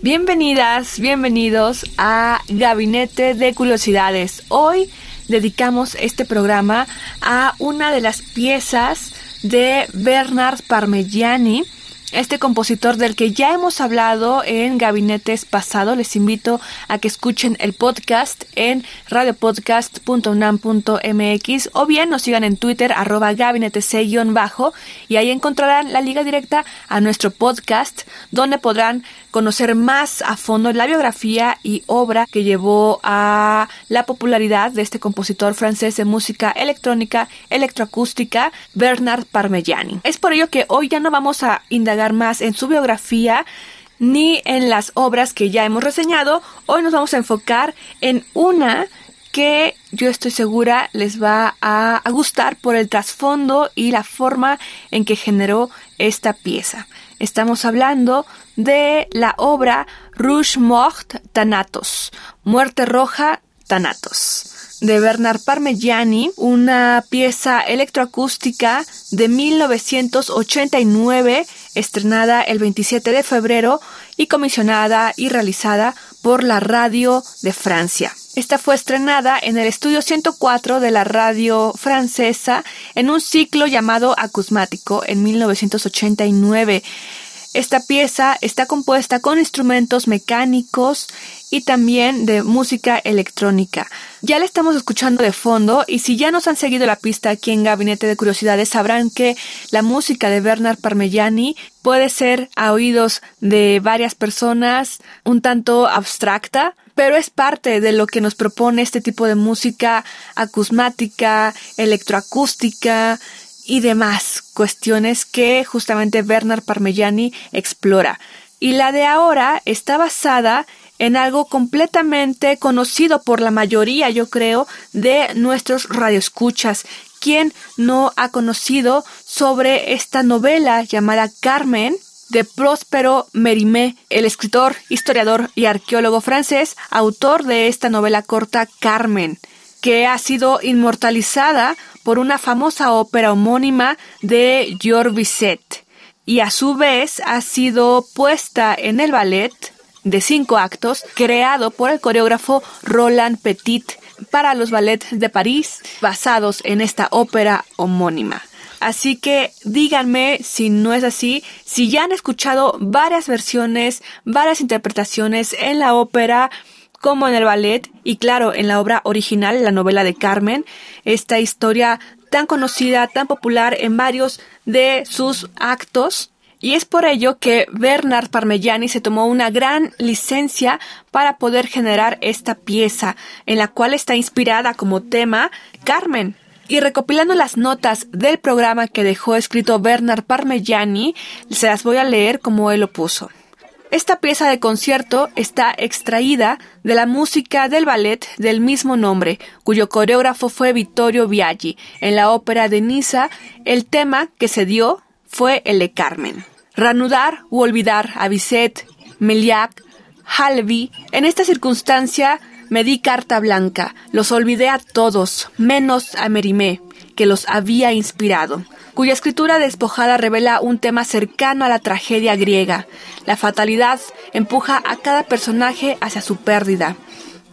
Bienvenidas, bienvenidos a Gabinete de Curiosidades. Hoy dedicamos este programa a una de las piezas de Bernard Parmigiani, este compositor del que ya hemos hablado en gabinetes pasados. Les invito a que escuchen el podcast en radiopodcast.unam.mx o bien nos sigan en Twitter arroba gabinete bajo y ahí encontrarán la liga directa a nuestro podcast donde podrán conocer más a fondo la biografía y obra que llevó a la popularidad de este compositor francés de música electrónica electroacústica Bernard Parmigiani. Es por ello que hoy ya no vamos a indagar más en su biografía ni en las obras que ya hemos reseñado. Hoy nos vamos a enfocar en una que yo estoy segura les va a, gustar por el trasfondo y la forma en que generó esta pieza. Estamos hablando de la obra Rouge Mort Thanatos, Muerte Roja Thanatos de Bernard Parmigiani, una pieza electroacústica de 1989, estrenada el 27 de febrero y comisionada y realizada por la Radio de Francia. Esta fue estrenada en el estudio 104 de la radio francesa en un ciclo llamado Acusmático en 1989. Esta pieza está compuesta con instrumentos mecánicos y también de música electrónica. Ya la estamos escuchando de fondo y si ya nos han seguido la pista aquí en Gabinete de Curiosidades sabrán que la música de Bernard Parmigiani puede ser a oídos de varias personas un tanto abstracta, pero es parte de lo que nos propone este tipo de música acusmática, electroacústica, y demás cuestiones que justamente Bernard Parmigiani explora. Y la de ahora está basada en algo completamente conocido por la mayoría, yo creo, de nuestros radioescuchas. ¿Quién no ha conocido sobre esta novela llamada Carmen? de Próspero Mérimée, el escritor, historiador y arqueólogo francés, autor de esta novela corta Carmen, que ha sido inmortalizada por una famosa ópera homónima de Georges Bizet y a su vez ha sido puesta en el ballet de cinco actos creado por el coreógrafo Roland Petit para los ballets de París basados en esta ópera homónima. Así que díganme si no es así, si ya han escuchado varias versiones, varias interpretaciones en la ópera como en el ballet y claro, en la obra original, la novela de Carmen, esta historia tan conocida, tan popular en varios de sus actos. Y es por ello que Bernard Parmigiani se tomó una gran licencia para poder generar esta pieza, en la cual está inspirada como tema Carmen. Y recopilando las notas del programa que dejó escrito Bernard Parmigiani, se las voy a leer como él lo puso. Esta pieza de concierto está extraída de la música del ballet del mismo nombre, cuyo coreógrafo fue Vittorio Biaggi. En la ópera de Niza, el tema que se dio fue el de Carmen. Ranudar u olvidar a Bizet, Meliac, Halvi. En esta circunstancia me di carta blanca, los olvidé a todos, menos a Merimé, que los había inspirado cuya escritura despojada revela un tema cercano a la tragedia griega. La fatalidad empuja a cada personaje hacia su pérdida.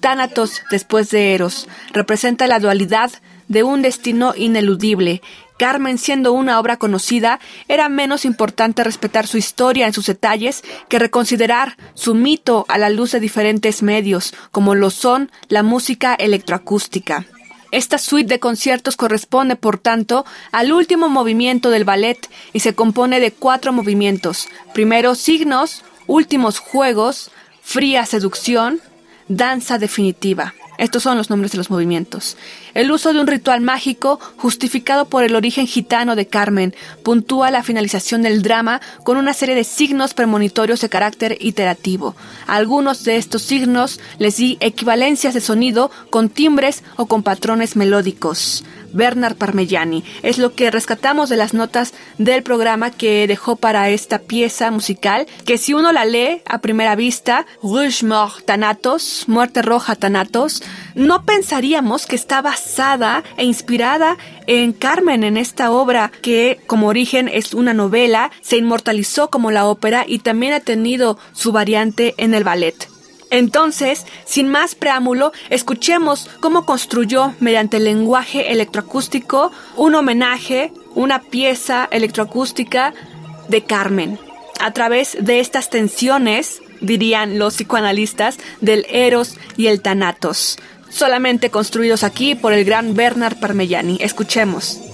Tánatos, después de Eros, representa la dualidad de un destino ineludible. Carmen, siendo una obra conocida, era menos importante respetar su historia en sus detalles que reconsiderar su mito a la luz de diferentes medios, como lo son la música electroacústica. Esta suite de conciertos corresponde, por tanto, al último movimiento del ballet y se compone de cuatro movimientos. Primero, signos, últimos juegos, fría seducción, danza definitiva. Estos son los nombres de los movimientos. El uso de un ritual mágico, justificado por el origen gitano de Carmen, puntúa la finalización del drama con una serie de signos premonitorios de carácter iterativo. Algunos de estos signos les di equivalencias de sonido con timbres o con patrones melódicos. Bernard Parmigiani. Es lo que rescatamos de las notas del programa que dejó para esta pieza musical, que si uno la lee a primera vista, Rouge Mort Thanatos, Muerte Roja Thanatos, no pensaríamos que está basada e inspirada en Carmen, en esta obra que como origen es una novela, se inmortalizó como la ópera y también ha tenido su variante en el ballet. Entonces, sin más preámbulo, escuchemos cómo construyó mediante el lenguaje electroacústico un homenaje, una pieza electroacústica de Carmen. A través de estas tensiones, dirían los psicoanalistas, del Eros y el Thanatos, solamente construidos aquí por el gran Bernard Parmigiani. Escuchemos.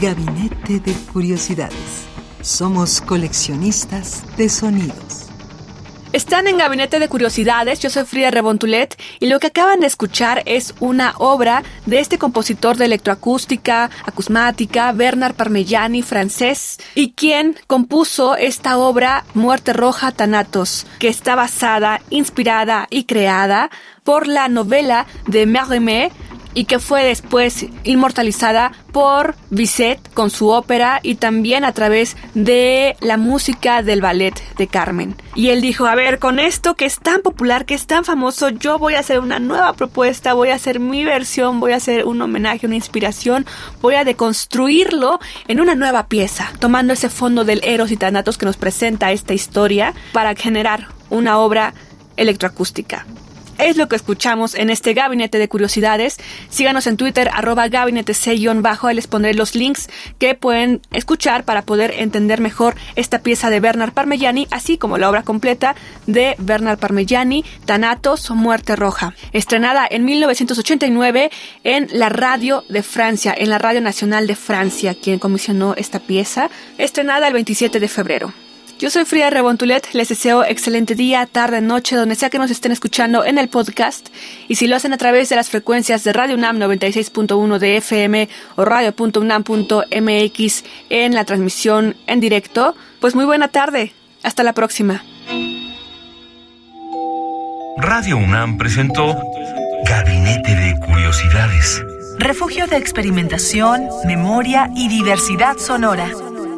Gabinete de Curiosidades. Somos coleccionistas de sonidos. Están en Gabinete de Curiosidades, yo soy Frida Rebontulet y lo que acaban de escuchar es una obra de este compositor de electroacústica, acusmática, Bernard Parmigiani, francés, y quien compuso esta obra Muerte Roja Thanatos, que está basada, inspirada y creada por la novela de Mérimée y que fue después inmortalizada por Bizet con su ópera y también a través de la música del ballet de Carmen. Y él dijo, a ver, con esto que es tan popular, que es tan famoso, yo voy a hacer una nueva propuesta, voy a hacer mi versión, voy a hacer un homenaje, una inspiración, voy a deconstruirlo en una nueva pieza, tomando ese fondo del Eros y Tanatos que nos presenta esta historia para generar una obra electroacústica. Es lo que escuchamos en este gabinete de curiosidades. Síganos en Twitter, arroba gabinete bajo Ahí les pondré los links que pueden escuchar para poder entender mejor esta pieza de Bernard Parmigiani, así como la obra completa de Bernard Parmigiani, Thanatos, Muerte Roja. Estrenada en 1989 en la radio de Francia, en la Radio Nacional de Francia, quien comisionó esta pieza. Estrenada el 27 de febrero. Yo soy Frida Rebontulet, les deseo excelente día, tarde, noche, donde sea que nos estén escuchando en el podcast. Y si lo hacen a través de las frecuencias de Radio UNAM 96.1 de FM o radio.unam.mx en la transmisión en directo, pues muy buena tarde. Hasta la próxima. Radio UNAM presentó Gabinete de Curiosidades. Refugio de experimentación, memoria y diversidad sonora.